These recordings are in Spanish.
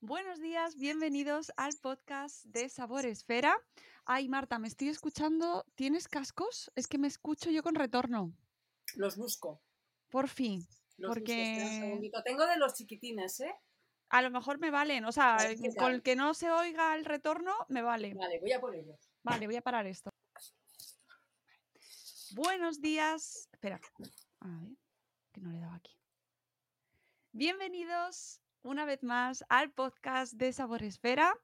Buenos días, bienvenidos al podcast de Sabor Esfera. Ay, Marta, me estoy escuchando. ¿Tienes cascos? Es que me escucho yo con retorno. Los busco. Por fin. Los busco. porque segundito. Tengo de los chiquitines, ¿eh? a lo mejor me valen. O sea, con tal. que no se oiga el retorno, me vale. Vale, voy a por ellos. Vale, voy a parar esto. Buenos días. Espera. A ver, que no le he dado aquí. Bienvenidos una vez más al podcast de Sabor Esfera.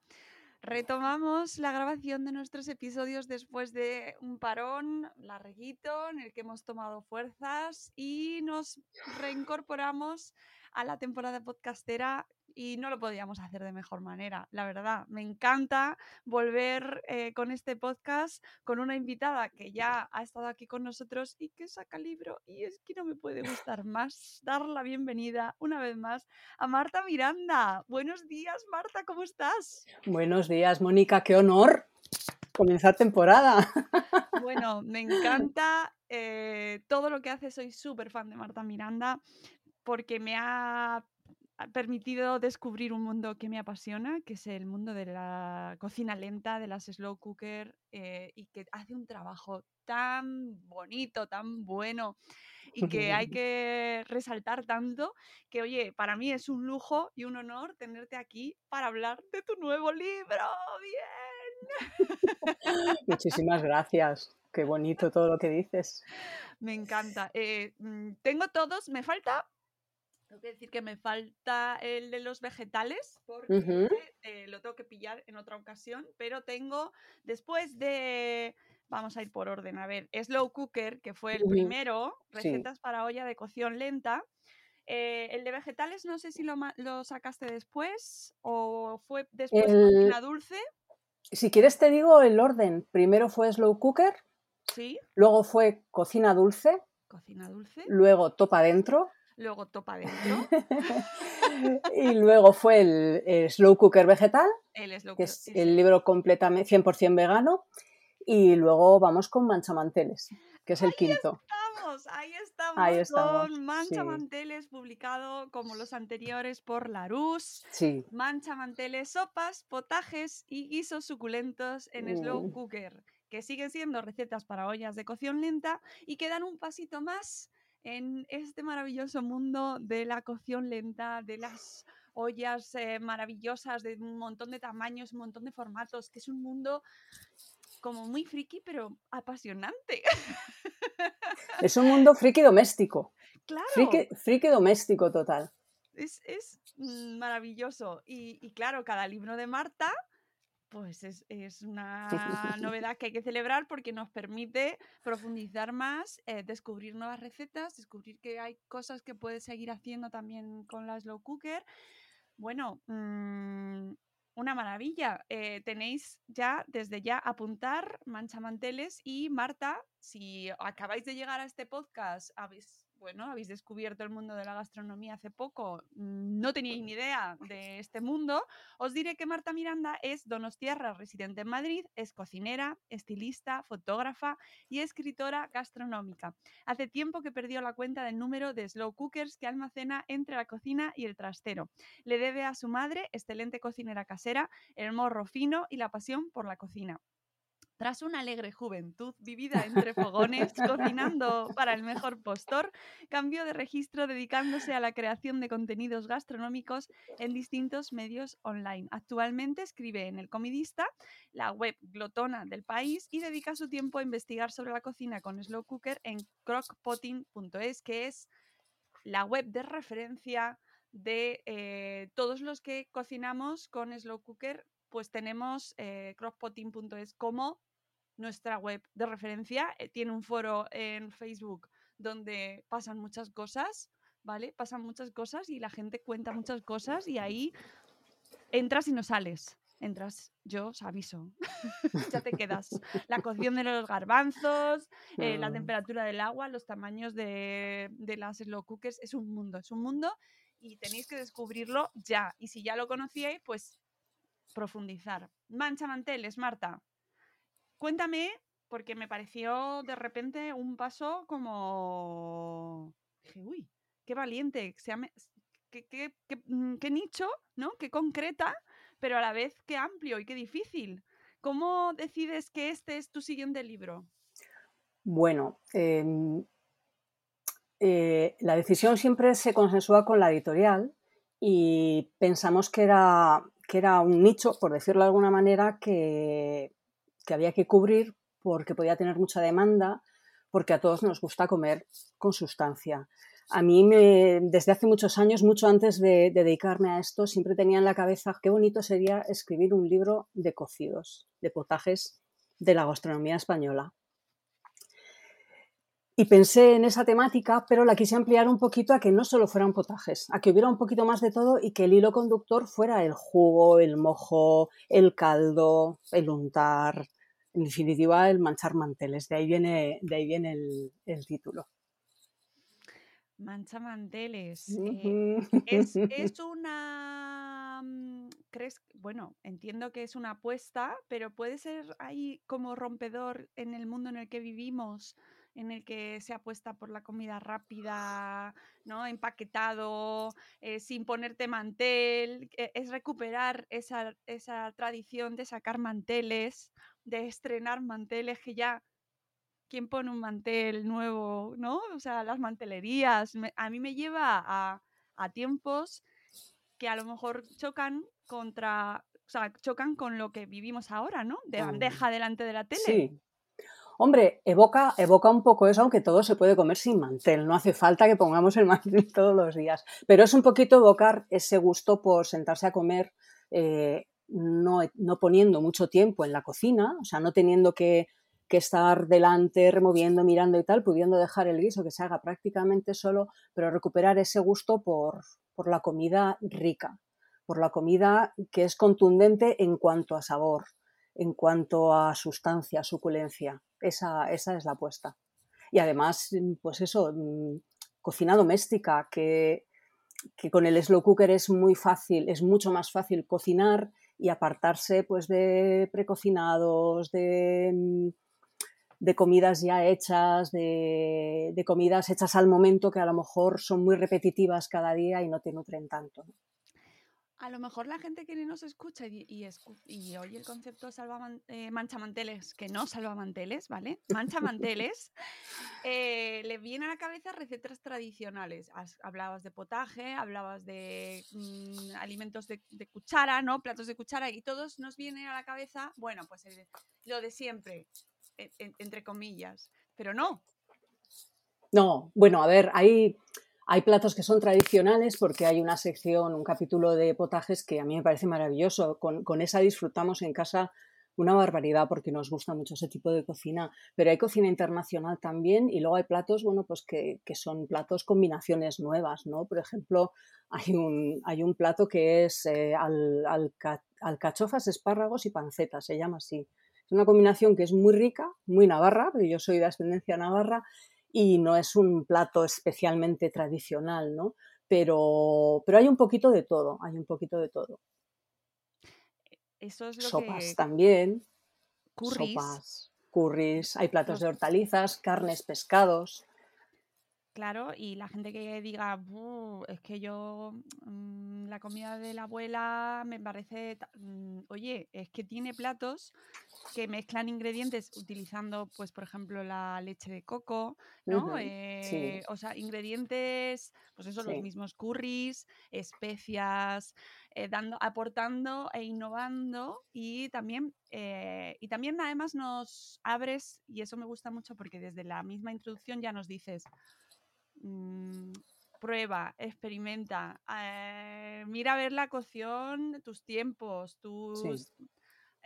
Retomamos la grabación de nuestros episodios después de un parón larguito en el que hemos tomado fuerzas y nos reincorporamos a la temporada podcastera y no lo podíamos hacer de mejor manera, la verdad. Me encanta volver eh, con este podcast con una invitada que ya ha estado aquí con nosotros y que saca libro y es que no me puede gustar más dar la bienvenida una vez más a Marta Miranda. Buenos días, Marta, ¿cómo estás? Buenos días, Mónica. Qué honor comenzar temporada. Bueno, me encanta eh, todo lo que hace. Soy súper fan de Marta Miranda porque me ha ha permitido descubrir un mundo que me apasiona, que es el mundo de la cocina lenta, de las slow cooker, eh, y que hace un trabajo tan bonito, tan bueno, y que hay que resaltar tanto, que oye, para mí es un lujo y un honor tenerte aquí para hablar de tu nuevo libro. ¡Bien! Muchísimas gracias. Qué bonito todo lo que dices. Me encanta. Eh, mm, tengo todos, me falta, tengo que decir que me falta el de los vegetales, porque eh, lo tengo que pillar en otra ocasión, pero tengo, después de, vamos a ir por orden, a ver, Slow Cooker, que fue el primero, Sí. recetas para olla de cocción lenta. eh, el de vegetales no sé si lo, lo sacaste después o fue después El- cocina dulce, Si quieres te digo el orden. Primero fue slow cooker, sí, luego fue cocina dulce, cocina dulce, luego topa adentro luego topa dentro, y luego fue el, slow cooker vegetal, el slow que es sí, el sí. libro completamente 100% vegano, y luego vamos con manchamanteles, que es el quinto. estamos, ahí estamos, Ahí estamos, con Mancha sí. Manteles, publicado como los anteriores por Larus. Sí. Mancha Manteles, sopas, potajes y guisos suculentos en slow Mm. cooker, que siguen siendo recetas para ollas de cocción lenta y que dan un pasito más en este maravilloso mundo de la cocción lenta, de las ollas eh, maravillosas de un montón de tamaños, un montón de formatos, que es un mundo como muy friki, pero apasionante. Es un mundo friki doméstico. Claro, Friki, friki doméstico total. es, es, mm, maravilloso. Y, y claro, cada libro de Marta, pues es, es una novedad que hay que celebrar porque nos permite profundizar más, eh, descubrir nuevas recetas, descubrir que hay cosas que puedes seguir haciendo también con la slow cooker. Bueno, mm, una maravilla. Eh, tenéis ya, desde ya, apuntar manchamanteles y Marta, si acabáis de llegar a este podcast, habéis, bueno, habéis descubierto el mundo de la gastronomía hace poco, mm, no teníais ni idea de este mundo, os diré que Marta Miranda es donostiarra residente en Madrid, es cocinera, estilista, fotógrafa y escritora gastronómica. Hace tiempo que perdió la cuenta del número de slow cookers que almacena entre la cocina y el trastero. Le debe a su madre, excelente cocinera casera, el morro fino y la pasión por la cocina. Tras una alegre juventud vivida entre fogones, cocinando para el mejor postor, cambió de registro dedicándose a la creación de contenidos gastronómicos en distintos medios online. Actualmente escribe en El Comidista, la web glotona del país, y dedica su tiempo a investigar sobre la cocina con slow cooker en crockpotting.es, que es la web de referencia de eh, todos los que cocinamos con slow cooker, pues tenemos eh, crockpotting.es como nuestra web de referencia. Eh, tiene un foro en Facebook donde pasan muchas cosas, ¿vale? Pasan muchas cosas y la gente cuenta muchas cosas y ahí entras y no sales. Entras, yo os aviso, ya te quedas. La cocción de los garbanzos, eh, la Mm. temperatura del agua, los tamaños de, de las slow cookers, es un mundo, es un mundo y tenéis que descubrirlo ya. Y si ya lo conocíais, pues profundizar. Mancha manteles, Marta. Cuéntame, porque me pareció de repente un paso como... Dije, uy, qué valiente, se llame, mm, qué, nicho, ¿no? Qué concreta, pero a la vez qué amplio y qué difícil. ¿Cómo decides que este es tu siguiente libro? Bueno, em, eh, la decisión siempre se consensúa con la editorial y pensamos que era, que era un nicho, por decirlo de alguna manera, que, que había que cubrir porque podía tener mucha demanda, porque a todos nos gusta comer con sustancia. A mí, desde hace muchos años, mucho antes de, dedicarme a esto, siempre tenía en la cabeza qué bonito sería escribir un libro de cocidos, de potajes de la gastronomía española. Y pensé en esa temática, pero la quise ampliar un poquito a que no solo fueran potajes, a que hubiera un poquito más de todo y que el hilo conductor fuera el jugo, el mojo, el caldo, el untar, en definitiva el manchar manteles. De ahí viene, de ahí viene el título. Mancha manteles. Eh, es, una. Mm, ¿Crees? Bueno, entiendo que es una apuesta, pero puede ser ahí como rompedor en el mundo en el que vivimos, en el que se apuesta por la comida rápida, ¿no? Empaquetado, eh, sin ponerte mantel. Eh, es recuperar esa, esa tradición de sacar manteles, de estrenar manteles que ya quién pone un mantel nuevo, ¿no? O sea, las mantelerías. a mí me lleva a, tiempos que a lo mejor chocan contra, o sea, chocan con lo que vivimos ahora, ¿no? De bandeja delante de la tele. Sí. Hombre, evoca, evoca un poco eso, aunque todo se puede comer sin mantel. No hace falta que pongamos el mantel todos los días. Pero es un poquito evocar ese gusto por sentarse a comer, eh, no, no poniendo mucho tiempo en la cocina, o sea, no teniendo que que estar delante, removiendo, mirando y tal, pudiendo dejar el guiso que se haga prácticamente solo, pero recuperar ese gusto por, la comida rica, por la comida que es contundente en cuanto a sabor, en cuanto a sustancia, suculencia. Esa, esa es la apuesta. Y además, pues eso, mm, cocina doméstica, que, que con el slow cooker es muy fácil, es mucho más fácil cocinar y apartarse pues de precocinados, de mm, de comidas ya hechas, de, comidas hechas al momento que a lo mejor son muy repetitivas cada día y no te nutren tanto. A lo mejor la gente que nos escucha y, y, oye el concepto salva eh, manchamanteles, que no salva manteles, ¿vale? Manchamanteles, eh, le viene a la cabeza recetas tradicionales. hablabas de potaje, hablabas de mm, alimentos de, cuchara, ¿no? Platos de cuchara y todos nos viene a la cabeza, bueno, pues lo de siempre, entre comillas, pero no. No, bueno, a ver, hay, hay platos que son tradicionales porque hay una sección, un capítulo de potajes que a mí me parece maravilloso. Con, con, esa disfrutamos en casa una barbaridad porque nos gusta mucho ese tipo de cocina. Pero hay cocina internacional también y luego hay platos, bueno, pues que, que son platos combinaciones nuevas, ¿no? Por ejemplo, hay un, hay un plato que es eh, al, al, alcachofas, espárragos y pancetas, se llama así. Es una combinación que es muy rica, muy navarra, porque yo soy de ascendencia navarra y no es un plato especialmente tradicional, ¿no? Pero, pero hay un poquito de todo, hay un poquito de todo. Eso es lo Sopas también. Curris. Sopas, curris, hay platos de hortalizas, carnes, pescados. Claro, y la gente que diga, es que yo, mm, la comida de la abuela me parece, mm, oye, es que tiene platos que mezclan ingredientes utilizando, pues, por ejemplo, la leche de coco, ¿no? Eh, o sea, ingredientes, pues eso, los mismos curries, especias, eh, dando, aportando e innovando y también, eh, y también además nos abres, y eso me gusta mucho porque desde la misma introducción ya nos dices, Mm, prueba, experimenta, eh, mira a ver la cocción, tus tiempos, tus...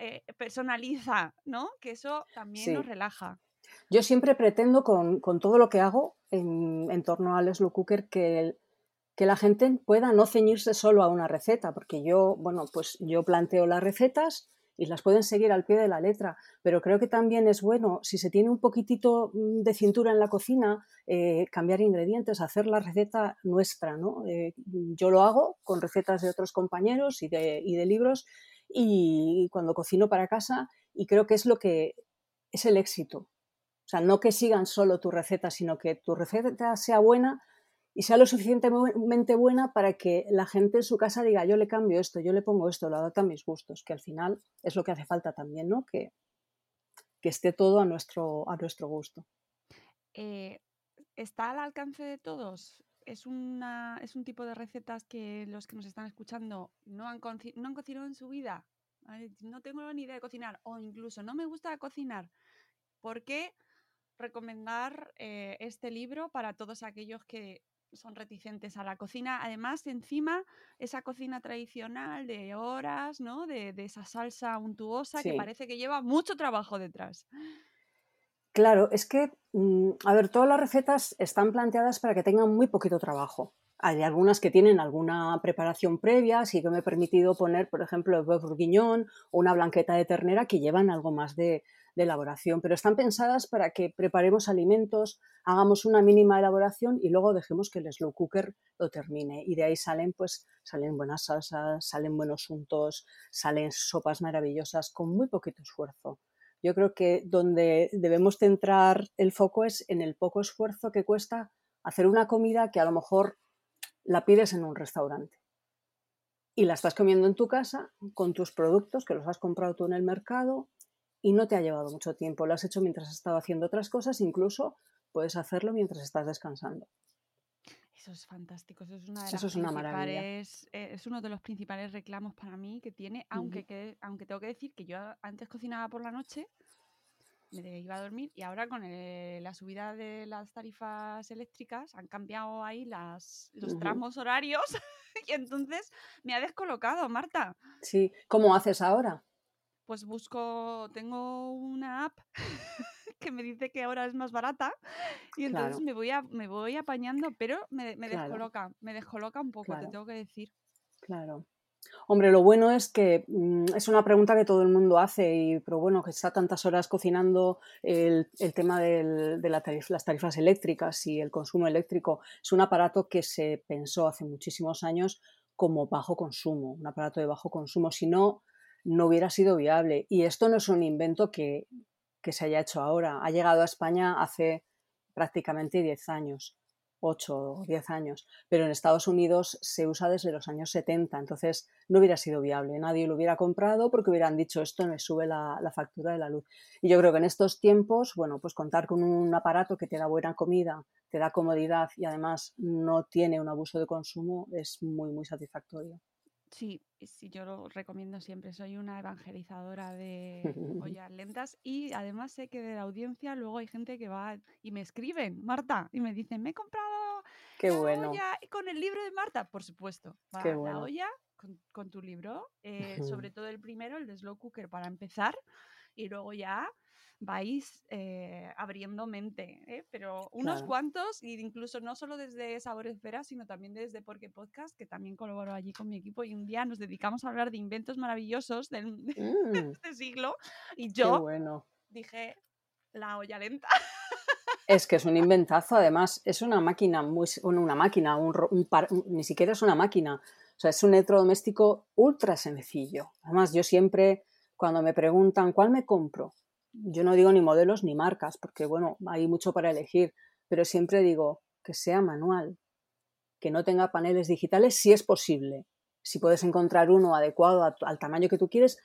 Eh, personaliza, ¿no? Que eso también nos relaja. Yo siempre pretendo con, todo lo que hago en, torno al slow cooker que, que la gente pueda no ceñirse solo a una receta, porque yo, bueno, pues yo planteo las recetas, y las pueden seguir al pie de la letra, pero creo que también es bueno, si se tiene un poquitito mm, de cintura en la cocina, eh, cambiar ingredientes, hacer la receta nuestra, ¿no? Eh, yo lo hago con recetas de otros compañeros y de, y de libros y cuando cocino para casa y creo que es lo que es el éxito. O sea, no que sigan solo tu receta, sino que tu receta sea buena y sea lo suficientemente buena para que la gente en su casa diga, yo le cambio esto, yo le pongo esto, lo adapto a mis gustos, que al final es lo que hace falta también, ¿no? Que, que esté todo a nuestro, a nuestro gusto. Eh, ¿Está al alcance de todos? Es, una, es un tipo de recetas que los que nos están escuchando no han, no han cocinado en su vida. No tengo ni idea de cocinar o incluso no me gusta cocinar. ¿Por qué recomendar eh, este libro para todos aquellos que son reticentes a la cocina. Además, encima, esa cocina tradicional de horas, ¿no? De, esa salsa untuosa que parece que lleva mucho trabajo detrás. Claro, es que, mm, a ver, todas las recetas están planteadas para que tengan muy poquito trabajo. Hay algunas que tienen alguna preparación previa, sí que me he permitido poner, por ejemplo, el bourguignon o una blanqueta de ternera que llevan algo más de, de elaboración, pero están pensadas para que preparemos alimentos, hagamos una mínima elaboración y luego dejemos que el slow cooker lo termine. Y de ahí salen, pues, salen buenas salsas, salen buenos untos, salen sopas maravillosas con muy poquito esfuerzo. Yo creo que donde debemos centrar el foco es en el poco esfuerzo que cuesta hacer una comida que a lo mejor la pides en un restaurante y la estás comiendo en tu casa con tus productos que los has comprado tú en el mercado y no te ha llevado mucho tiempo. Lo has hecho mientras has estado haciendo otras cosas, incluso puedes hacerlo mientras estás descansando. Eso es fantástico, eso es una de es maravilla. Eh, es uno de los principales reclamos para mí que tiene, aunque, aunque tengo que decir que yo antes cocinaba por la noche, me iba a dormir y ahora con la subida de las tarifas eléctricas han cambiado ahí las, los tramos horarios y entonces me ha descolocado, Marta. Sí, ¿cómo haces ahora? Pues busco, tengo una app que me dice que ahora es más barata y entonces me, voy me voy apañando, pero me, descoloca, me descoloca un poco, te tengo que decir. Claro. Hombre, lo bueno es que mm, es una pregunta que todo el mundo hace, y, pero bueno, que está tantas horas cocinando el, tema de las tarifas eléctricas y el consumo eléctrico. Es un aparato que se pensó hace muchísimos años como bajo consumo, un aparato de bajo consumo. Si no, no hubiera sido viable. Y esto no es un invento que, se haya hecho ahora. Ha llegado a España hace prácticamente 10 años, 8 o 10 años, pero en Estados Unidos se usa desde los años 70, entonces no hubiera sido viable. Nadie lo hubiera comprado porque hubieran dicho esto me sube la, la factura de la luz. Y yo creo que en estos tiempos, bueno, pues contar con un aparato que te da buena comida, te da comodidad y además no tiene un abuso de consumo es muy, muy satisfactorio. Sí, sí, yo lo recomiendo siempre. Soy una evangelizadora de ollas lentas y además sé que de la audiencia luego hay gente que va y me escriben, Marta, y me dicen, me he comprado Qué bueno. olla con el libro de Marta, por supuesto. Va Qué La olla con, tu libro, eh, sobre todo el primero, el de Slow Cooker, para empezar, y luego ya vais eh, abriendo mente, ¿eh? pero unos cuantos, e incluso no solo desde Sabores Veras, sino también desde Porque Podcast, que también colaboro allí con mi equipo y un día nos dedicamos a hablar de inventos maravillosos del, de mm. este siglo y yo dije la olla lenta. Es que es un inventazo, además es una máquina, muy, una máquina, un, ni siquiera es una máquina, o sea, es un electrodoméstico ultra sencillo. Además, yo siempre, cuando me preguntan cuál me compro, yo no digo ni modelos ni marcas, porque bueno, hay mucho para elegir, pero siempre digo que sea manual, que no tenga paneles digitales si es posible. Si puedes encontrar uno adecuado al tamaño que tú quieres,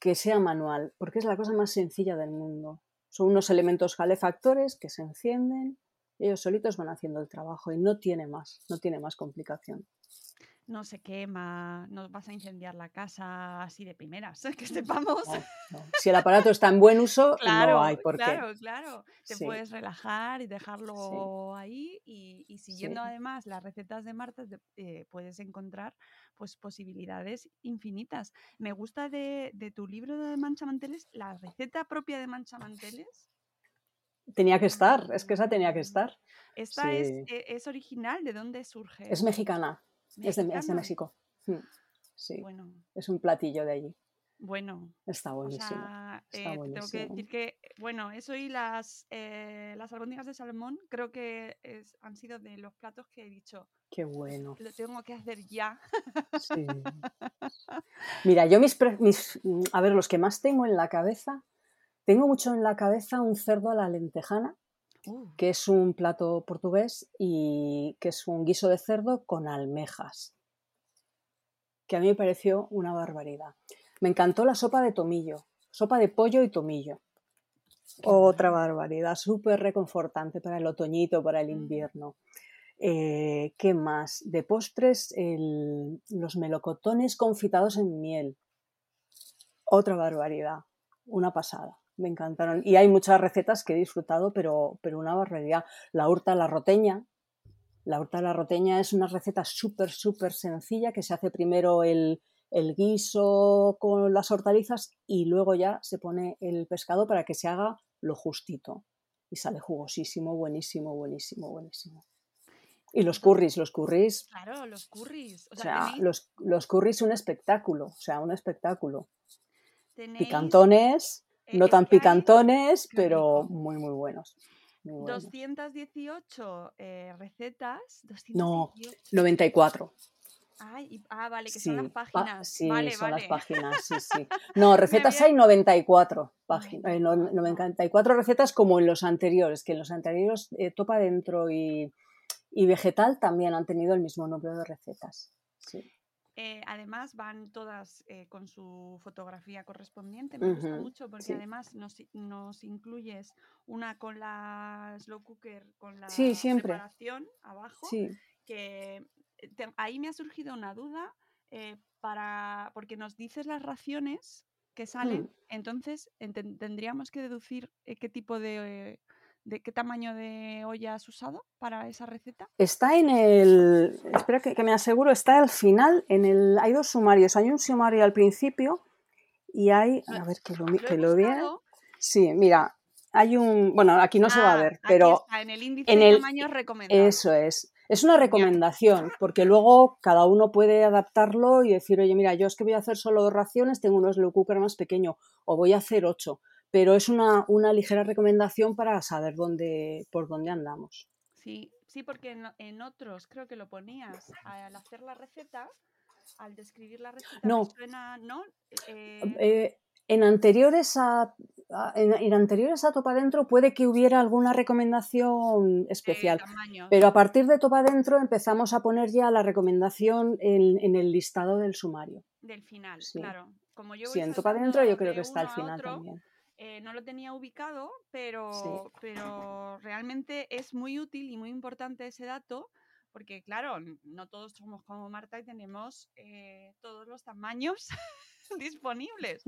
que sea manual, porque es la cosa más sencilla del mundo. Son unos elementos calefactores que se encienden, ellos solitos van haciendo el trabajo y no tiene más, no tiene más complicación no se quema, no vas a incendiar la casa así de primeras, que sepamos. Si el aparato está en buen uso, no hay por qué. Claro, claro. Te puedes relajar y dejarlo ahí y, siguiendo además las recetas de Marta eh, puedes encontrar pues posibilidades infinitas. Me gusta de, tu libro de manchamanteles la receta propia de manchamanteles. Tenía que estar, es que esa tenía que estar. ¿Esta es, e, es original? ¿De dónde surge? Es mexicana. Es de, México. Mm, sí. Bueno. Es un platillo de allí. Bueno. Está buenísimo. Eh, tengo que decir que, bueno, eso y las, eh, las albóndigas de salmón creo que han sido de los platos que he dicho. Qué bueno. Lo tengo que hacer ya. Sí. Mira, yo mis, mis, a ver, los que más tengo en la cabeza, tengo mucho en la cabeza un cerdo a la lentejana que es un plato portugués y que es un guiso de cerdo con almejas, que a mí me pareció una barbaridad. Me encantó la sopa de tomillo, sopa de pollo y tomillo. Otra barbaridad, súper reconfortante para el otoñito, para el Mm, invierno. Eh, ¿qué más? De postres, el- los melocotones confitados en miel. Otra barbaridad, una pasada. Me encantaron. Y hay muchas recetas que he disfrutado, pero, pero una barbaridad. La hurta a la roteña. La hurta a la roteña es una receta súper, súper sencilla que se hace primero el, el guiso con las hortalizas y luego ya se pone el pescado para que se haga lo justito. Y sale jugosísimo, buenísimo, buenísimo, buenísimo. Y los curries, los curries, claro, los curries. O o sea, los, los curries un espectáculo, o sea, un espectáculo. tenéis, Picantones, no es tan hay, picantones, pero muy, muy buenos. Muy buenos. 218 eh, recetas, No, 218. 94. Ay, y- ah, vale, que son las Sí, pa- páginas. sí, Vale, son las páginas, sí, sí. No, recetas había- hay 94 páginas, 94. 94 recetas como en los anteriores, que en los anteriores eh, Topa Dentro y, y Vegetal también han tenido el mismo número de recetas. Sí. Eh, además van todas eh, con su fotografía correspondiente. Me gusta mucho porque sí. además nos, incluyes una con la slow cooker, con la Sí, preparación abajo, Sí. que eh, te- ahí me ha surgido una duda eh, para porque nos dices las raciones que salen, Hmm. entonces tendríamos que deducir qué tipo de, de qué tamaño de olla has usado para esa receta. Está en el. Espera que, que me aseguro, está al final. En el, hay dos sumarios. Hay un sumario al principio y hay. A ver, que lo, que lo vea. Sí, mira, hay un. Bueno, aquí no se va a Ah, ver, pero está, en el índice en de el. tamaños recomendados. Eso es. Es una recomendación, porque luego cada uno puede adaptarlo y decir, oye, mira, yo es que voy a hacer solo dos raciones, tengo un slow cooker más pequeño, o voy a hacer ocho. Pero es una, una ligera recomendación para saber dónde, por dónde andamos. Sí, sí, porque en, en otros creo que lo ponías al hacer la receta, al describir la receta, No, suena, ¿no? Eh, Eh, en anteriores a, a- en, en anteriores a Topa Dentro puede que hubiera alguna recomendación especial, pero a partir de Topa Dentro empezamos a poner ya la recomendación en, en el listado del sumario. Del final, Sí, claro. Como yo sí, en Topa Dentro yo creo que está al final otro, también. Eh, no lo tenía ubicado, Sí. pero, pero realmente es muy útil y muy importante ese dato, porque claro, no todos somos como Marta y tenemos eh, todos los tamaños disponibles.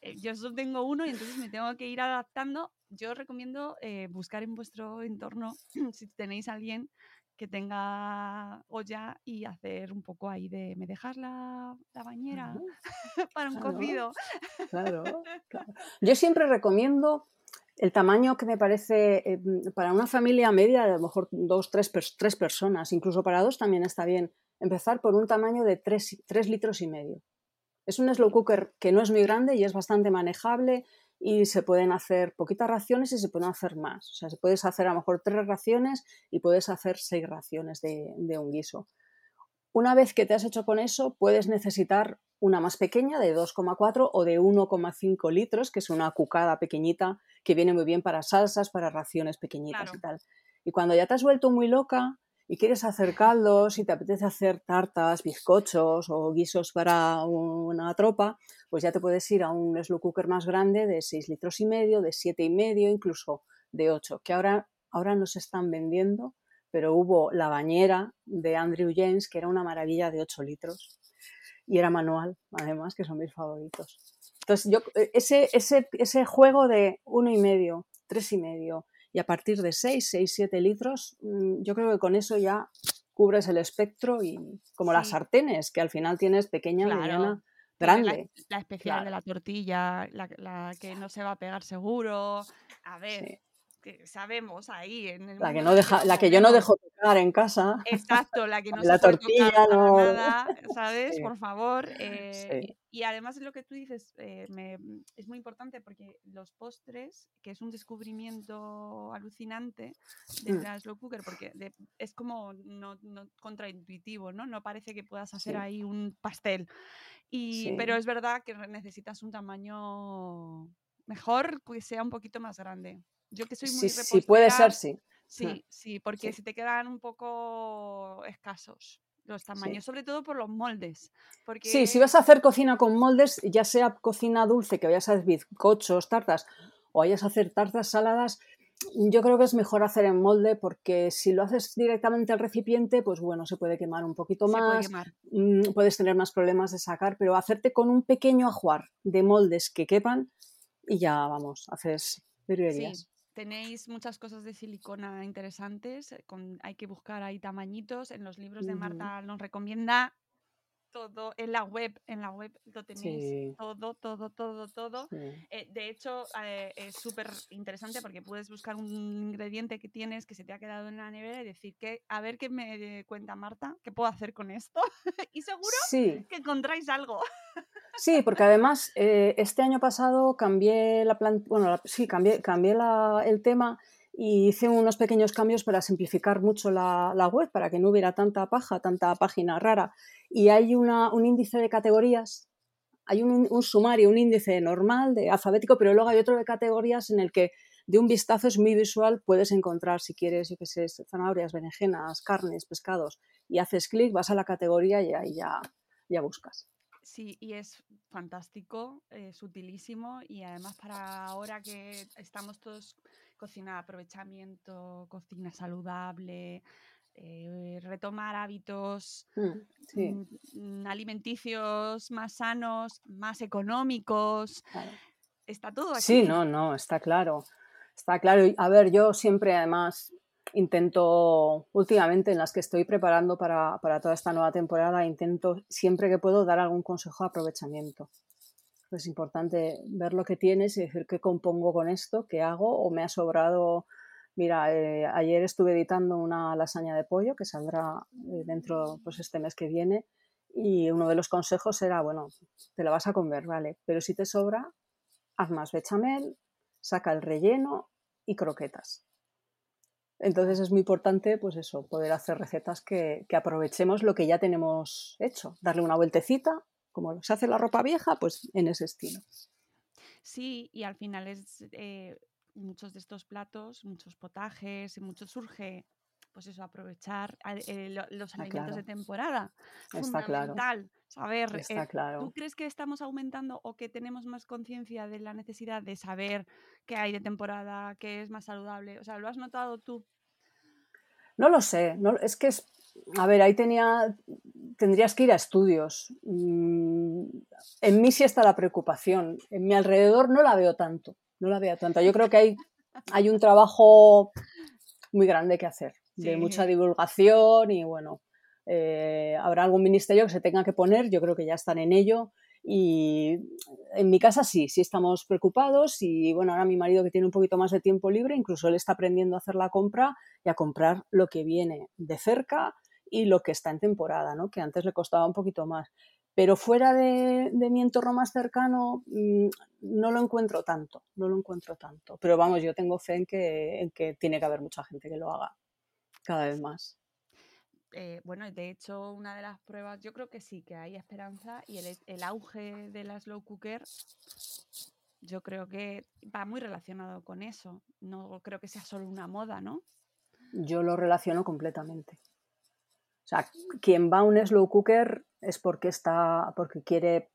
Eh, yo solo tengo uno y entonces me tengo que ir adaptando. Yo recomiendo eh, buscar en vuestro entorno si tenéis alguien que tenga olla y hacer un poco ahí de, ¿me dejas la, la bañera para un claro, cocido? claro, claro. Yo siempre recomiendo el tamaño que me parece eh, mm, para una familia media, a lo mejor dos, tres, tres personas, incluso para dos también está bien, empezar por un tamaño de tres, tres litros y medio. Es un slow cooker que no es muy grande y es bastante manejable y se pueden hacer poquitas raciones y se pueden hacer más. O sea, se puedes hacer a lo mejor tres raciones y puedes hacer seis raciones de, de un guiso. Una vez que te has hecho con eso, puedes necesitar una más pequeña de 2,4 o de 1,5 litros, que es una cucada pequeñita que viene muy bien para salsas, para raciones pequeñitas Claro. y tal. Y cuando ya te has vuelto muy loca y quieres hacer caldos y te apetece hacer tartas, bizcochos o guisos para una tropa, pues ya te puedes ir a un slow cooker más grande de 6 litros y medio, de 7 y medio, incluso de 8, que ahora, ahora no se están vendiendo, pero hubo la bañera de Andrew James, que era una maravilla de 8 litros, y era manual, además, que son mis favoritos. Entonces, yo, eh, ese, ese, ese juego de uno y medio, tres y medio, y a partir de 6, 6, 7 litros, mm, yo creo que con eso ya cubres el espectro y como las sartenes, que al final tienes pequeña, claro. mediana, la, grande. la especial de la tortilla, la, la que no se va a pegar seguro. A ver, sí. Que sabemos ahí en el La que, no deja, la que yo no dejo tocar en casa, Exacto, la que no se la tocar tortilla para no... nada, ¿sabes? Sí, Por favor. eh, sí. y, además lo que tú dices eh, me- es muy importante porque los postres, que es un descubrimiento alucinante de Mm, la slow cooker, porque de- es como no, no contraintuitivo, ¿no? No parece que puedas hacer Sí, ahí un pastel. Y, pero es verdad que necesitas un tamaño mejor que sea un poquito más grande. Yo que soy muy sí, sí, puede ser, sí. Sí, sí, porque si te quedan un poco escasos los tamaños, sobre todo por los moldes. Porque... Sí, si vas a hacer cocina con moldes, ya sea cocina dulce, que vayas a hacer bizcochos, tartas, o vayas a hacer tartas saladas, yo creo que es mejor hacer en molde porque si lo haces directamente al recipiente, pues bueno, se puede quemar un poquito más, mm, puedes tener más problemas de sacar, pero hacerte con un pequeño ajuar de moldes que quepan y ya vamos, haces virguerías. Tenéis muchas cosas de silicona interesantes, eh, hay que buscar ahí tamañitos. En los libros de Marta nos recomienda todo en la web, en la web lo tenéis todo, todo, todo, todo. Eh, de hecho, eh, es súper interesante porque puedes buscar un ingrediente que tienes que se te ha quedado en la nevera y decir que a ver qué me cuenta Marta, qué puedo hacer con esto. y seguro que encontráis algo. Sí, porque además eh, este año pasado cambié la bueno, sí, cambié, cambié el tema y hice unos pequeños cambios para simplificar mucho la, web, para que no hubiera tanta paja, tanta página rara. Y hay una, un índice de categorías, hay un, un, sumario, un índice normal, de alfabético, pero luego hay otro de categorías en el que de un vistazo es muy visual, puedes encontrar, si quieres, yo qué zanahorias, berenjenas, carnes, pescados, y haces clic, vas a la categoría y ahí ya, ya buscas. Sí, y es fantástico, es utilísimo y además para ahora que estamos todos cocina aprovechamiento, cocina saludable, eh, retomar hábitos mm, mm, mm, alimenticios más sanos, más económicos. Está todo aquí. Sí, no, no, está claro. Está claro. A ver, yo siempre además intento, últimamente en las que estoy preparando para, toda esta nueva temporada, intento siempre que puedo dar algún consejo de aprovechamiento. Es importante ver lo que tienes y decir qué compongo con esto, qué hago, o me ha sobrado. Mira, eh, ayer estuve editando una lasaña de pollo que saldrá eh, dentro pues este mes que viene y uno de los consejos era, bueno, te la vas a comer, vale, pero si te sobra, haz más bechamel, saca el relleno y croquetas. Entonces es muy importante, pues eso, poder hacer recetas que, aprovechemos lo que ya tenemos hecho, darle una vueltecita, como se hace la ropa vieja, pues en ese estilo. Sí, y al final es eh, muchos de estos platos, muchos potajes, mucho surge pues eso, aprovechar eh, los alimentos de temporada. Está Fundamental claro. saber. Está eh, claro. ¿Tú crees que estamos aumentando o que tenemos más conciencia de la necesidad de saber qué hay de temporada, qué es más saludable? O sea, ¿lo has notado tú? No lo sé. No, es que es. A ver, ahí tenía. Tendrías que ir a estudios. Mm, en mí sí está la preocupación. En mi alrededor no la veo tanto. No la veo tanto. Yo creo que hay, hay un trabajo muy grande que hacer de mucha divulgación y bueno, eh, habrá algún ministerio que se tenga que poner, yo creo que ya están en ello. Y en mi casa sí, sí estamos preocupados y bueno, ahora mi marido que tiene un poquito más de tiempo libre, incluso él está aprendiendo a hacer la compra y a comprar lo que viene de cerca y lo que está en temporada, ¿no? que antes le costaba un poquito más. Pero fuera de, mi entorno más cercano mm, no lo encuentro tanto, no lo encuentro tanto. Pero vamos, yo tengo fe en que, en que tiene que haber mucha gente que lo haga cada vez más. Eh, bueno, de hecho, una de las pruebas, yo creo que sí, que hay esperanza y el, auge de la slow cooker, yo creo que va muy relacionado con eso. No creo que sea solo una moda, ¿no? Yo lo relaciono completamente. O sea, quien va a un slow cooker es porque está, porque quiere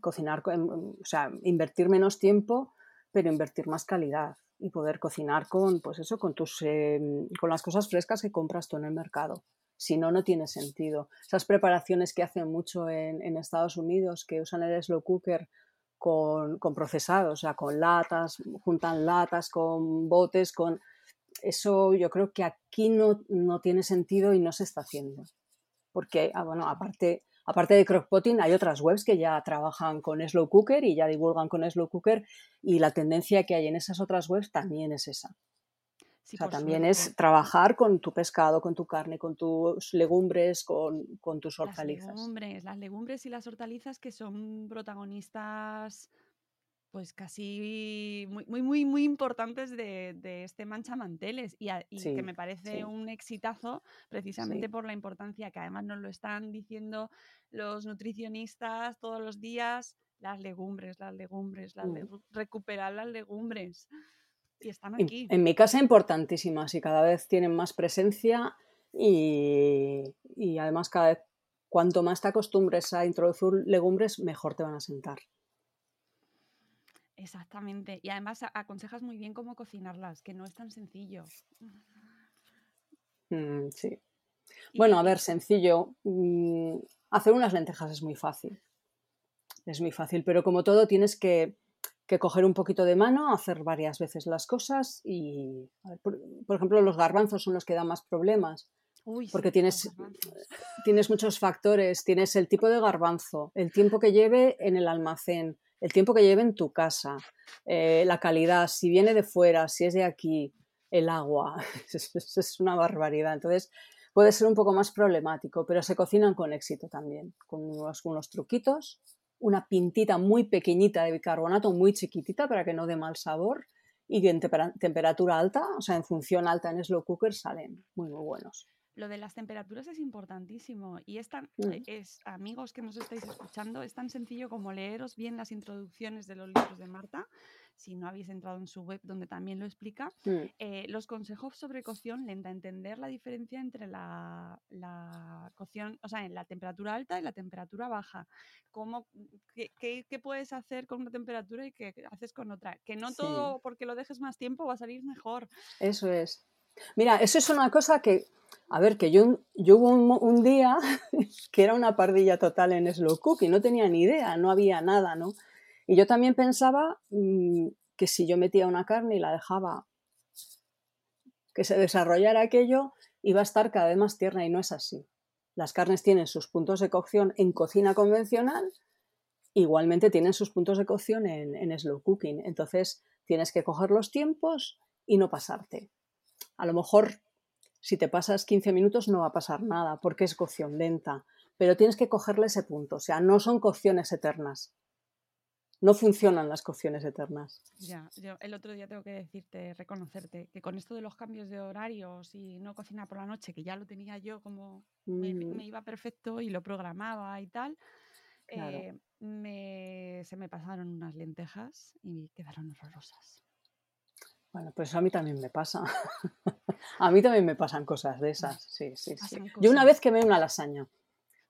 cocinar, o sea, invertir menos tiempo, pero invertir más calidad y poder cocinar con, pues eso, con, tus, em, con las cosas frescas que compras tú en el mercado. Si no, no tiene sentido. Esas preparaciones que hacen mucho en, en Estados Unidos, que usan el slow cooker con, con, procesados, o sea, con latas, juntan latas con botes, con... Eso yo creo que aquí no, no tiene sentido y no se está haciendo. Porque, ah, bueno, aparte Aparte de Crockpotting, hay otras webs que ya trabajan con Slow Cooker y ya divulgan con Slow Cooker y la tendencia que hay en esas otras webs también es esa. o sea, también es trabajar con tu pescado, con tu carne, con tus legumbres, con, tus hortalizas. Las legumbres, las legumbres y las hortalizas que son protagonistas pues casi muy, muy, muy, muy importantes de, este manchamanteles y, y que me parece un exitazo precisamente por la importancia que además nos lo están diciendo los nutricionistas todos los días, las legumbres, las legumbres, las mm. recuperar las legumbres. Y están aquí. En, mi casa importantísimas y cada vez tienen más presencia y, y además cada vez cuanto más te acostumbres a introducir legumbres, mejor te van a sentar. Exactamente. Y además aconsejas muy bien cómo cocinarlas, que no es tan sencillo. Mm, sí. Bueno, a ver, sencillo. Mm, hacer unas lentejas es muy fácil. Es muy fácil, pero como todo tienes que, coger un poquito de mano, hacer varias veces las cosas y, por, ejemplo, los garbanzos son los que dan más problemas. porque tienes, tienes muchos factores, tienes el tipo de garbanzo, el tiempo que lleve en el almacén, el tiempo que lleve en tu casa, eh, la calidad, si viene de fuera, si es de aquí, el agua, es, una barbaridad. Entonces puede ser un poco más problemático, pero se cocinan con éxito también, con unos, truquitos, una pintita muy pequeñita de bicarbonato, muy chiquitita para que no dé mal sabor y en temperatura alta, o sea, en función alta en slow cooker salen muy, muy buenos lo de las temperaturas es importantísimo y es, tan, mm. es, amigos que nos estáis escuchando, es tan sencillo como leeros bien las introducciones de los libros de Marta, si no habéis entrado en su web donde también lo explica, mm. eh, los consejos sobre cocción lenta, entender la diferencia entre la, cocción, o sea, en la temperatura alta y la temperatura baja, cómo, qué, qué, puedes hacer con una temperatura y qué haces con otra, que no todo porque lo dejes más tiempo va a salir mejor. Eso es. Mira, eso es una cosa que a ver, que yo, yo hubo un, día que era una pardilla total en Slow Cook y no tenía ni idea, no había nada, ¿no? Y yo también pensaba mm, que si yo metía una carne y la dejaba que se desarrollara aquello, iba a estar cada vez más tierna y no es así. Las carnes tienen sus puntos de cocción en cocina convencional, igualmente tienen sus puntos de cocción en, en slow cooking. Entonces tienes que coger los tiempos y no pasarte. A lo mejor si te pasas 15 minutos no va a pasar nada porque es cocción lenta, pero tienes que cogerle ese punto, o sea, no son cocciones eternas. No funcionan las cocciones eternas. Ya, yo el otro día tengo que decirte, reconocerte, que con esto de los cambios de horarios y no cocina por la noche, que ya lo tenía yo como me, mm. iba perfecto y lo programaba y tal, eh, se me pasaron unas lentejas y quedaron horrorosas. Bueno, pues a mí también me pasa. a mí también me pasan cosas de esas. Sí, sí, sí. Yo una vez quemé una lasaña.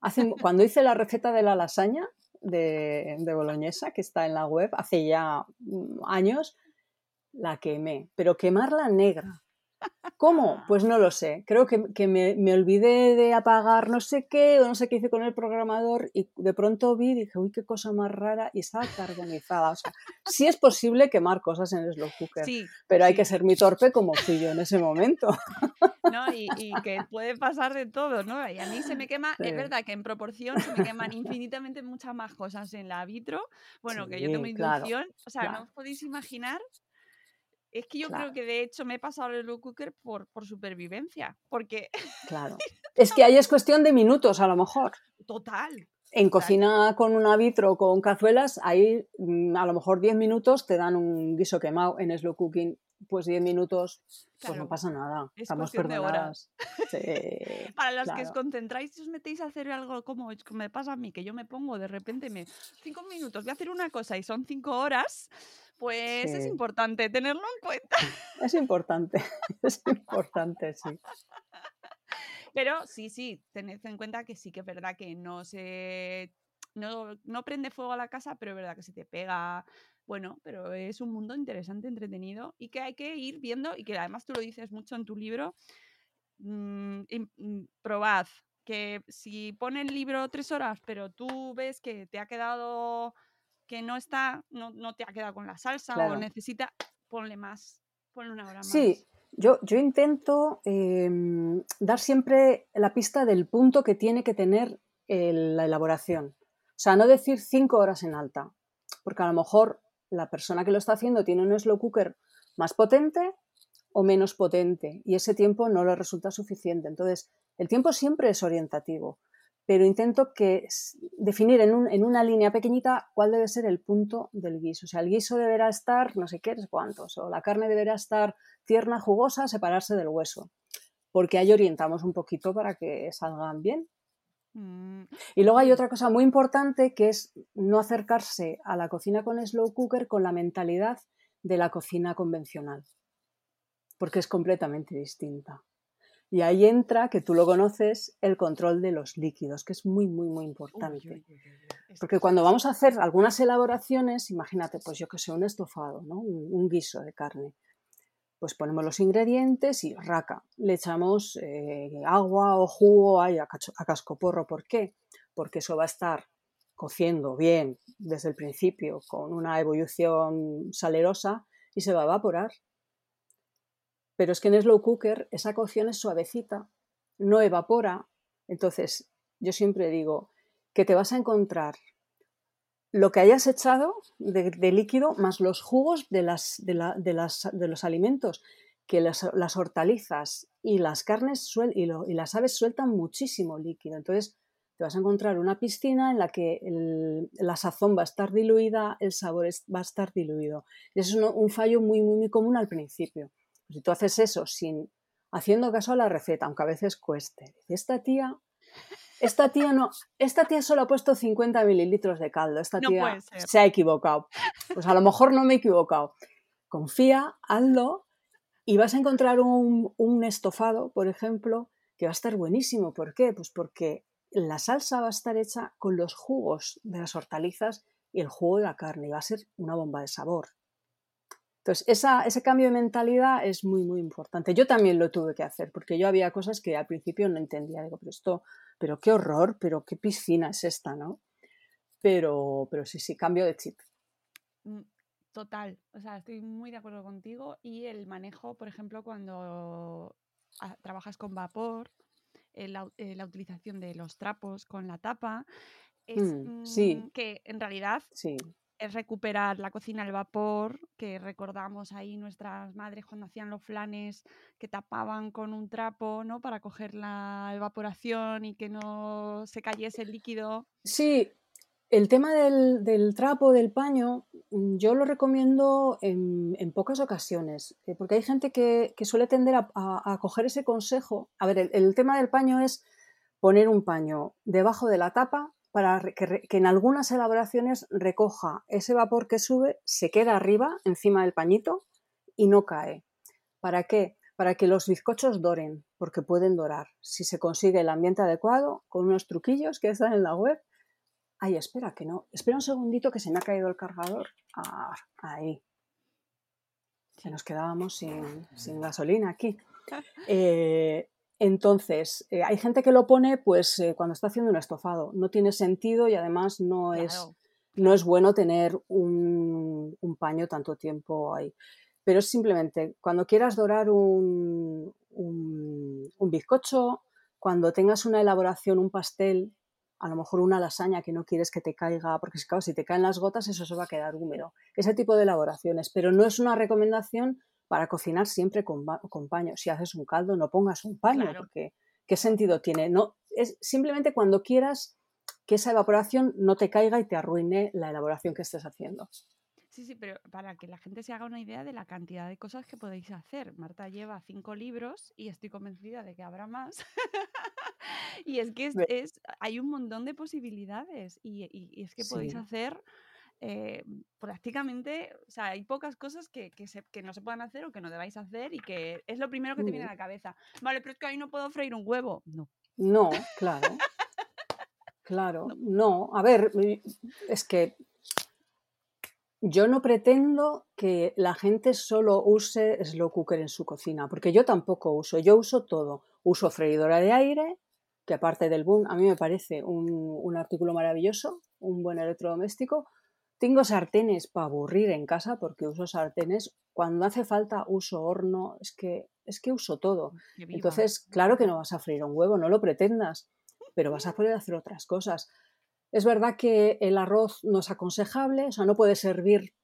Hace, cuando hice la receta de la lasaña de, de boloñesa, que está en la web, hace ya mm, años, la quemé. Pero quemarla negra. ¿Cómo? Pues no lo sé. Creo que, me, olvidé de apagar no sé qué o no sé qué hice con el programador y de pronto vi y dije, uy, qué cosa más rara y estaba carbonizada. O sea, sí es posible quemar cosas en el slow cooker, pero hay que ser muy torpe como fui yo en ese momento. No, y, que puede pasar de todo, ¿no? Y a mí se me quema, es verdad que en proporción se me queman infinitamente muchas más cosas en la vitro. Bueno, que yo tengo inducción, o sea, no os podéis imaginar es que yo creo que de hecho me he pasado el slow cooker por, por supervivencia, porque... Claro. es que ahí es cuestión de minutos a lo mejor. Total. En cocina con una vitro con cazuelas, ahí mm, a lo mejor 10 minutos te dan un guiso quemado en slow cooking pues 10 minutos, pues no pasa nada. Estamos perdonadas. Para las que os concentráis y os metéis a hacer algo como me pasa a mí, que yo me pongo de repente, me 5 minutos, voy a hacer una cosa y son 5 horas, pues es importante tenerlo en cuenta. Es importante, es importante, sí. Pero sí, sí, tened en cuenta que sí que es verdad que no se no, no, prende fuego a la casa, pero es verdad que si te pega bueno, pero es un mundo interesante, entretenido y que hay que ir viendo y que además tú lo dices mucho en tu libro. Mm, mm, probad que si pone el libro tres horas, pero tú ves que te ha quedado, que no está, no, no te ha quedado con la salsa o necesita, ponle más, ponle una hora más. Sí, yo, yo intento em, dar siempre la pista del punto que tiene que tener la elaboración. O sea, no decir cinco horas en alta, porque a lo mejor la persona que lo está haciendo tiene un slow cooker más potente o menos potente y ese tiempo no le resulta suficiente. Entonces, el tiempo siempre es orientativo, pero intento que definir en, una línea pequeñita cuál debe ser el punto del guiso. O sea, el guiso deberá estar no sé qué, es cuántos, o la carne deberá estar tierna, jugosa, separarse del hueso, porque ahí orientamos un poquito para que salgan bien. Mm, y luego hay otra cosa muy importante que es no acercarse a la cocina con slow cooker con la mentalidad de la cocina convencional. porque es completamente distinta. Y ahí entra, que tú lo conoces, el control de los líquidos, que es muy, muy, muy importante. Porque cuando vamos a hacer algunas elaboraciones, imagínate, pues yo que sé, un estofado, ¿no? un, guiso de carne. Pues ponemos los ingredientes y raca, le echamos eh, agua o jugo a, a cascoporro. ¿Por qué? Porque eso va a estar cociendo bien desde el principio con una ebullición salerosa y se va a evaporar. Pero es que en slow cooker esa cocción es suavecita, no evapora. Entonces, yo siempre digo que te vas a encontrar lo que hayas echado de, líquido más los jugos de, las, de, los alimentos, que las, hortalizas y las carnes y, y, las aves sueltan muchísimo líquido. Entonces, te vas a encontrar una piscina en la que la sazón va a estar diluida, el sabor va a estar diluido. Y eso es un, fallo muy, muy común al principio. Si tú haces eso sin haciendo caso a la receta, aunque a veces cueste, esta tía, esta tía no, esta tía solo ha puesto 50 mililitros de caldo, esta tía se ha equivocado. Pues a lo mejor no me he equivocado. Confía, hazlo y vas a encontrar un, un estofado, por ejemplo, que va a estar buenísimo. ¿Por qué? Pues porque la salsa va a estar hecha con los jugos de las hortalizas y el jugo de la carne y va a ser una bomba de sabor. Entonces, ese cambio de mentalidad es muy, muy importante. Yo también lo tuve que hacer, porque yo había cosas que al principio no entendía. Digo, pero esto, pero qué horror, pero qué piscina es esta, ¿no? Pero, pero sí, sí, cambio de chip. Mm, total, o sea, estoy muy de acuerdo contigo. Y el manejo, por ejemplo, cuando trabajas con vapor, eh, eh, la, utilización de los trapos con la tapa, es mm, sí. Mm, que en realidad sí es recuperar la cocina al vapor, que recordamos ahí nuestras madres cuando hacían los flanes que tapaban con un trapo, ¿no? Para coger la evaporación y que no se cayese el líquido. Sí, el tema del, trapo, del paño, mm, yo lo recomiendo en, pocas ocasiones, eh, porque hay gente que, suele tender a, coger ese consejo. A ver, el tema del paño es poner un paño debajo de la tapa para que, en algunas elaboraciones recoja ese vapor que sube, se queda arriba, encima del pañito y no cae. ¿Para qué? Para que los bizcochos doren, porque pueden dorar. Si se consigue el ambiente adecuado, con unos truquillos que están en la web. Ay, espera, que no. Espera un segundito que se me ha caído el cargador. Ah, ahí. Se nos quedábamos sin, sin gasolina aquí. Eh, entonces, eh, hay gente que lo pone pues eh, cuando está haciendo un estofado. No tiene sentido y además no, es, no es bueno tener un, paño tanto tiempo ahí. Pero es simplemente cuando quieras dorar un, un, bizcocho, cuando tengas una elaboración, un pastel, a lo mejor una lasaña que no quieres que te caiga, porque claro, si te caen las gotas eso se va a quedar húmedo. Ese tipo de elaboraciones, pero no es una recomendación para cocinar siempre con, paño. Si haces un caldo, no pongas un paño, porque ¿qué sentido tiene? No, es simplemente cuando quieras que esa evaporación no te caiga y te arruine la elaboración que estés haciendo. Sí, sí, pero para que la gente se haga una idea de la cantidad de cosas que podéis hacer. Marta lleva cinco libros y estoy convencida de que habrá más. y es que es, hay un montón de posibilidades y, es que podéis hacer eh, prácticamente, o sea, hay pocas cosas que, que, no se puedan hacer o que no debáis hacer y que es lo primero que te viene a la cabeza. Vale, pero es que ahí no puedo freír un huevo. No. No, claro. claro, no. A ver, es que yo no pretendo que la gente solo use slow cooker en su cocina, porque yo tampoco uso, yo uso todo. Uso freidora de aire, que aparte del boom, a mí me parece un, un artículo maravilloso, un buen electrodoméstico. Tengo sartenes para aburrir en casa porque uso sartenes. Cuando hace falta uso horno, es que, es que uso todo. Entonces, claro que no vas a freír un huevo, no lo pretendas, pero vas a poder hacer otras cosas. Es verdad que el arroz no es aconsejable, o sea, no puede servir,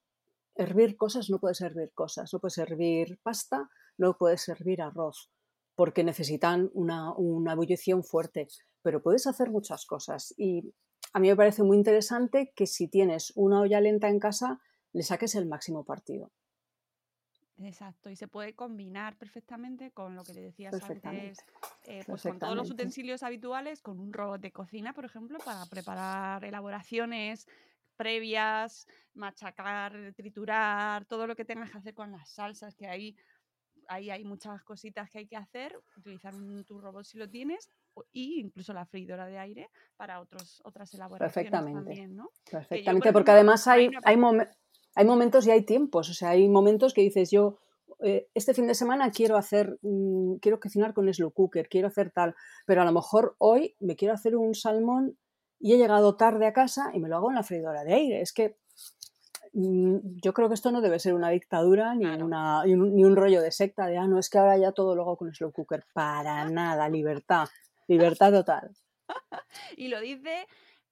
hervir cosas, no puede servir cosas, no puede servir pasta, no puede servir arroz, porque necesitan una, una ebullición fuerte, pero puedes hacer muchas cosas y a mí me parece muy interesante que si tienes una olla lenta en casa, le saques el máximo partido. Exacto, y se puede combinar perfectamente con lo que te decías antes, eh, pues con todos los utensilios habituales, con un robot de cocina, por ejemplo, para preparar elaboraciones previas, machacar, triturar, todo lo que tengas que hacer con las salsas, que hay ahí hay muchas cositas que hay que hacer, utilizar un, tu robot si lo tienes, y incluso la freidora de aire para otros, otras elaboraciones Perfectamente. también, ¿no? Perfectamente, porque además hay, hay, hay, momentos y hay tiempos, o sea, hay momentos que dices yo, eh, este fin de semana quiero hacer, mm, quiero cocinar con slow cooker, quiero hacer tal, pero a lo mejor hoy me quiero hacer un salmón y he llegado tarde a casa y me lo hago en la freidora de aire. Es que mm, yo creo que esto no debe ser una dictadura ni, una, ni, un, rollo de secta de, ah, no, es que ahora ya todo lo hago con slow cooker. Para nada, libertad, libertad total. y lo dice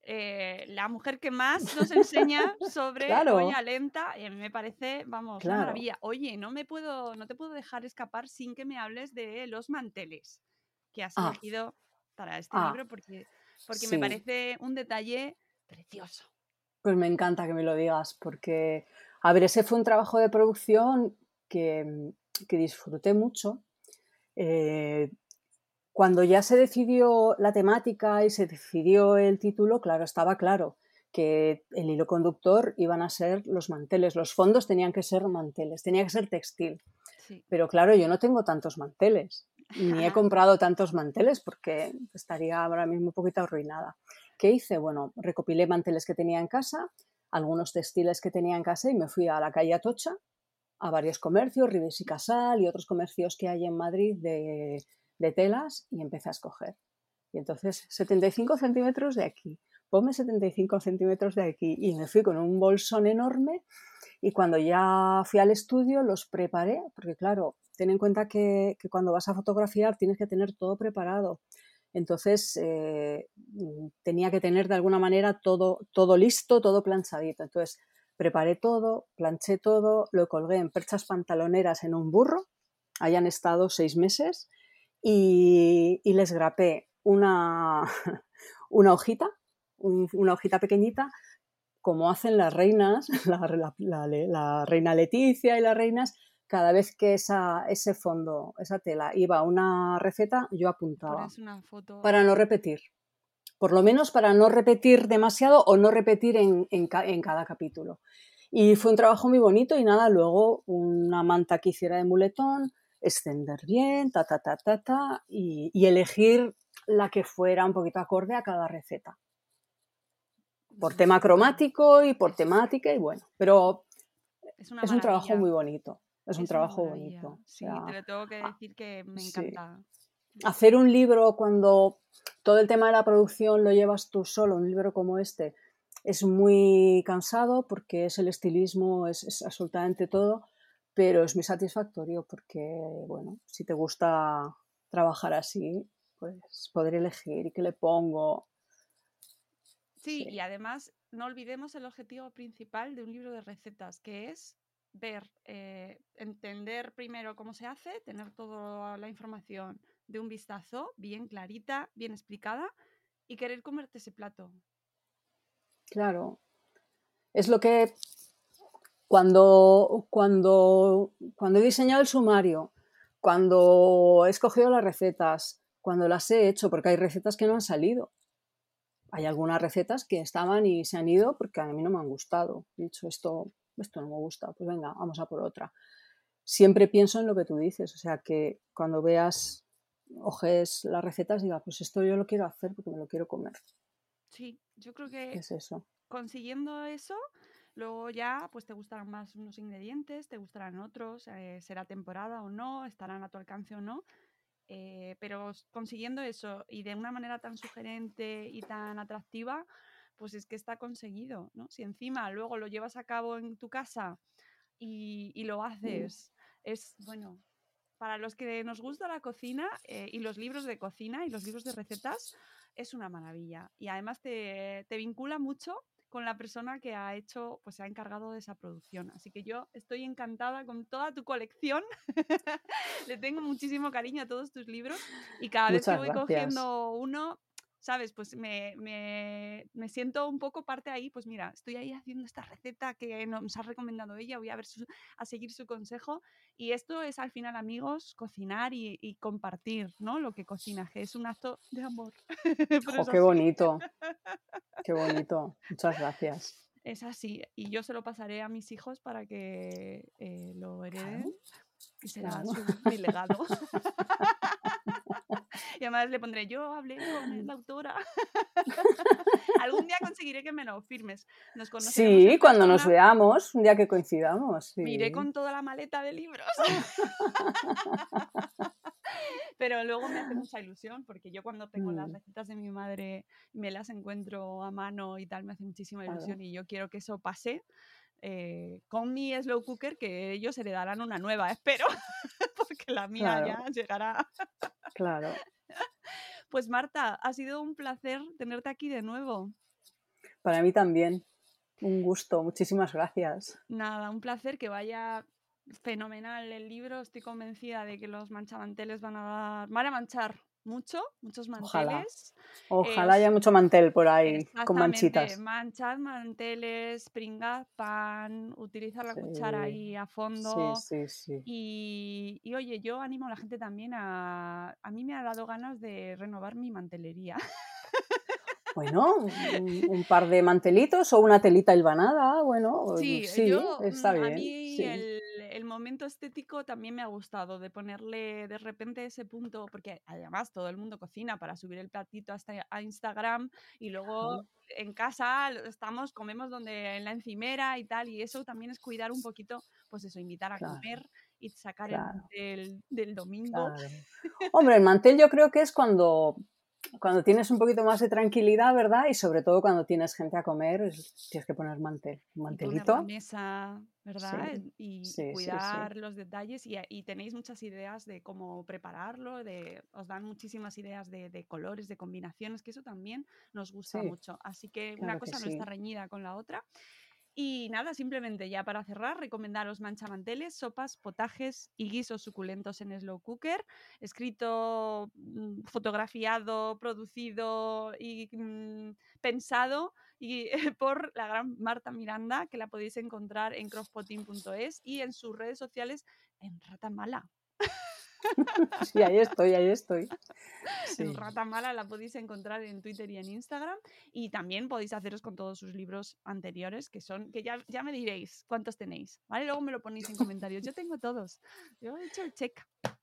eh, la mujer que más nos enseña sobre olla lenta y a mí me parece, vamos, una maravilla. Oye, no me puedo, no te puedo dejar escapar sin que me hables de los manteles que has ah. elegido para este ah. libro porque, porque me parece un detalle precioso. Pues me encanta que me lo digas porque, a ver, ese fue un trabajo de producción que, que disfruté mucho. Eh, cuando ya se decidió la temática y se decidió el título, claro, estaba claro que el hilo conductor iban a ser los manteles, los fondos tenían que ser manteles, tenía que ser textil. Pero claro, yo no tengo tantos manteles, ni he comprado tantos manteles porque estaría ahora mismo un poquito arruinada. ¿Qué hice? Bueno, recopilé manteles que tenía en casa, algunos textiles que tenía en casa y me fui a la calle Atocha, a varios comercios, Ribes y Casal y otros comercios que hay en Madrid de de telas y empecé a escoger. Y entonces 75 centímetros de aquí, ponme 75 centímetros de aquí y me fui con un bolsón enorme y cuando ya fui al estudio los preparé, porque claro, ten en cuenta que, cuando vas a fotografiar tienes que tener todo preparado. Entonces eh, tenía que tener de alguna manera todo, todo listo, todo planchadito. Entonces preparé todo, planché todo, lo colgué en perchas pantaloneras en un burro, hayan estado seis meses y, les grapé una, una hojita, una hojita pequeñita, como hacen las reinas, la, reina Leticia y las reinas, cada vez que esa, ese fondo, esa tela iba a una receta, yo apuntaba. Para no repetir. Por lo menos para no repetir demasiado o no repetir en, en, en, cada capítulo. Y fue un trabajo muy bonito y nada, luego una manta que hiciera de muletón, extender bien, ta, ta, ta, ta, ta, y, elegir la que fuera un poquito acorde a cada receta. Por tema cromático y por temática y bueno, pero es, un trabajo muy bonito. Es, un trabajo bonito. Sí, te lo tengo que decir que me encanta. Hacer un libro cuando todo el tema de la producción lo llevas tú solo, un libro como este, es muy cansado porque es el estilismo, es absolutamente todo pero es muy satisfactorio porque, bueno, si te gusta trabajar así, pues poder elegir y qué le pongo. Sí, y además no olvidemos el objetivo principal de un libro de recetas, que es ver, eh, entender primero cómo se hace, tener toda la información de un vistazo, bien clarita, bien explicada, y querer comerte ese plato. Claro. Es lo que cuando, cuando, cuando he diseñado el sumario, cuando he escogido las recetas, cuando las he hecho, porque hay recetas que no han salido. Hay algunas recetas que estaban y se han ido porque a mí no me han gustado. He dicho, esto, esto no me gusta, pues venga, vamos a por otra. Siempre pienso en lo que tú dices, o sea, que cuando veas, ojes las recetas, diga, pues esto yo lo quiero hacer porque me lo quiero comer. Sí, yo creo que es eso. consiguiendo eso, Luego ya, pues te gustarán más unos ingredientes, te gustarán otros, eh, será temporada o no, estarán a tu alcance o no. Eh, pero consiguiendo eso y de una manera tan sugerente y tan atractiva, pues es que está conseguido, ¿no? Si encima luego lo llevas a cabo en tu casa y, lo haces, es, bueno, para los que nos gusta la cocina eh, y los libros de cocina y los libros de recetas, es una maravilla. Y además te, te vincula mucho con la persona que ha hecho, pues se ha encargado de esa producción. Así que yo estoy encantada con toda tu colección. Le tengo muchísimo cariño a todos tus libros y cada vez que voy cogiendo uno, ¿sabes? Pues me, siento un poco parte ahí, pues mira, estoy ahí haciendo esta receta que nos ha recomendado ella, voy a ver a seguir su consejo. Y esto es al final, amigos, cocinar y, compartir, ¿no? Lo que cocinas, que es un acto de amor. qué bonito, qué bonito. Muchas gracias. Es así, y yo se lo pasaré a mis hijos para que eh, lo hereden. Y será mi legado. y además le pondré, yo hablé con la autora. Algún día conseguiré que me lo firmes. Nos sí, cuando nos veamos, un día que coincidamos. Sí. Miré con toda la maleta de libros. Pero luego me hace mucha ilusión porque yo cuando tengo las mm. recetas de mi madre me las encuentro a mano y tal, me hace muchísima ilusión y yo quiero que eso pase. Eh, con mi slow cooker que ellos heredarán una nueva, espero, porque la mía ya llegará. claro. Pues Marta, ha sido un placer tenerte aquí de nuevo. Para mí también. Un gusto, muchísimas gracias. Nada, un placer que vaya fenomenal el libro. Estoy convencida de que los manchamanteles van a dar, van a manchar mucho, muchos manteles. Ojalá, haya mucho mantel por ahí con manchitas. Manchad manteles, pringad pan, utilizar la cuchara ahí a fondo. Sí, sí, y, y, oye, yo animo a la gente también a. A mí me ha dado ganas de renovar mi mantelería. Bueno, un, par de mantelitos o una telita hilvanada, bueno, sí, está bien. A mí el, momento estético también me ha gustado, de ponerle de repente ese punto, porque además todo el mundo cocina para subir el platito hasta a Instagram y luego en casa estamos, comemos donde en la encimera y tal, y eso también es cuidar un poquito, pues eso, invitar a comer y sacar el del, domingo. Hombre, el mantel yo creo que es cuando cuando tienes un poquito más de tranquilidad, ¿verdad? Y sobre todo cuando tienes gente a comer, tienes que poner mantel, mantelito. la mesa, ¿verdad? y cuidar los detalles y, tenéis muchas ideas de cómo prepararlo, de, os dan muchísimas ideas de, colores, de combinaciones, que eso también nos gusta mucho. Así que una cosa no está reñida con la otra. Y nada, simplemente ya para cerrar, recomendaros manchamanteles, sopas, potajes y guisos suculentos en slow cooker, escrito, mm, fotografiado, producido y mm, pensado y, por la gran Marta Miranda, que la podéis encontrar en crosspotting.es y en sus redes sociales en Rata Mala. Sí, ahí estoy, ahí estoy. En Rata Mala la podéis encontrar en Twitter y en Instagram. Y también podéis haceros con todos sus libros anteriores, que son, que ya, ya me diréis cuántos tenéis, ¿vale? Luego me lo ponéis en comentarios. Yo tengo todos. Yo he hecho el check.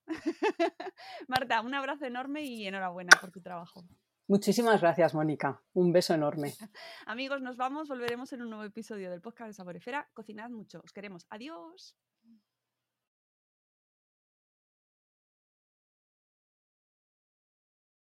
Marta, un abrazo enorme y enhorabuena por tu trabajo. Muchísimas gracias, Mónica. Un beso enorme. Amigos, nos vamos. Volveremos en un nuevo episodio del podcast de Saborefera. Cocinad mucho. Os queremos. Adiós.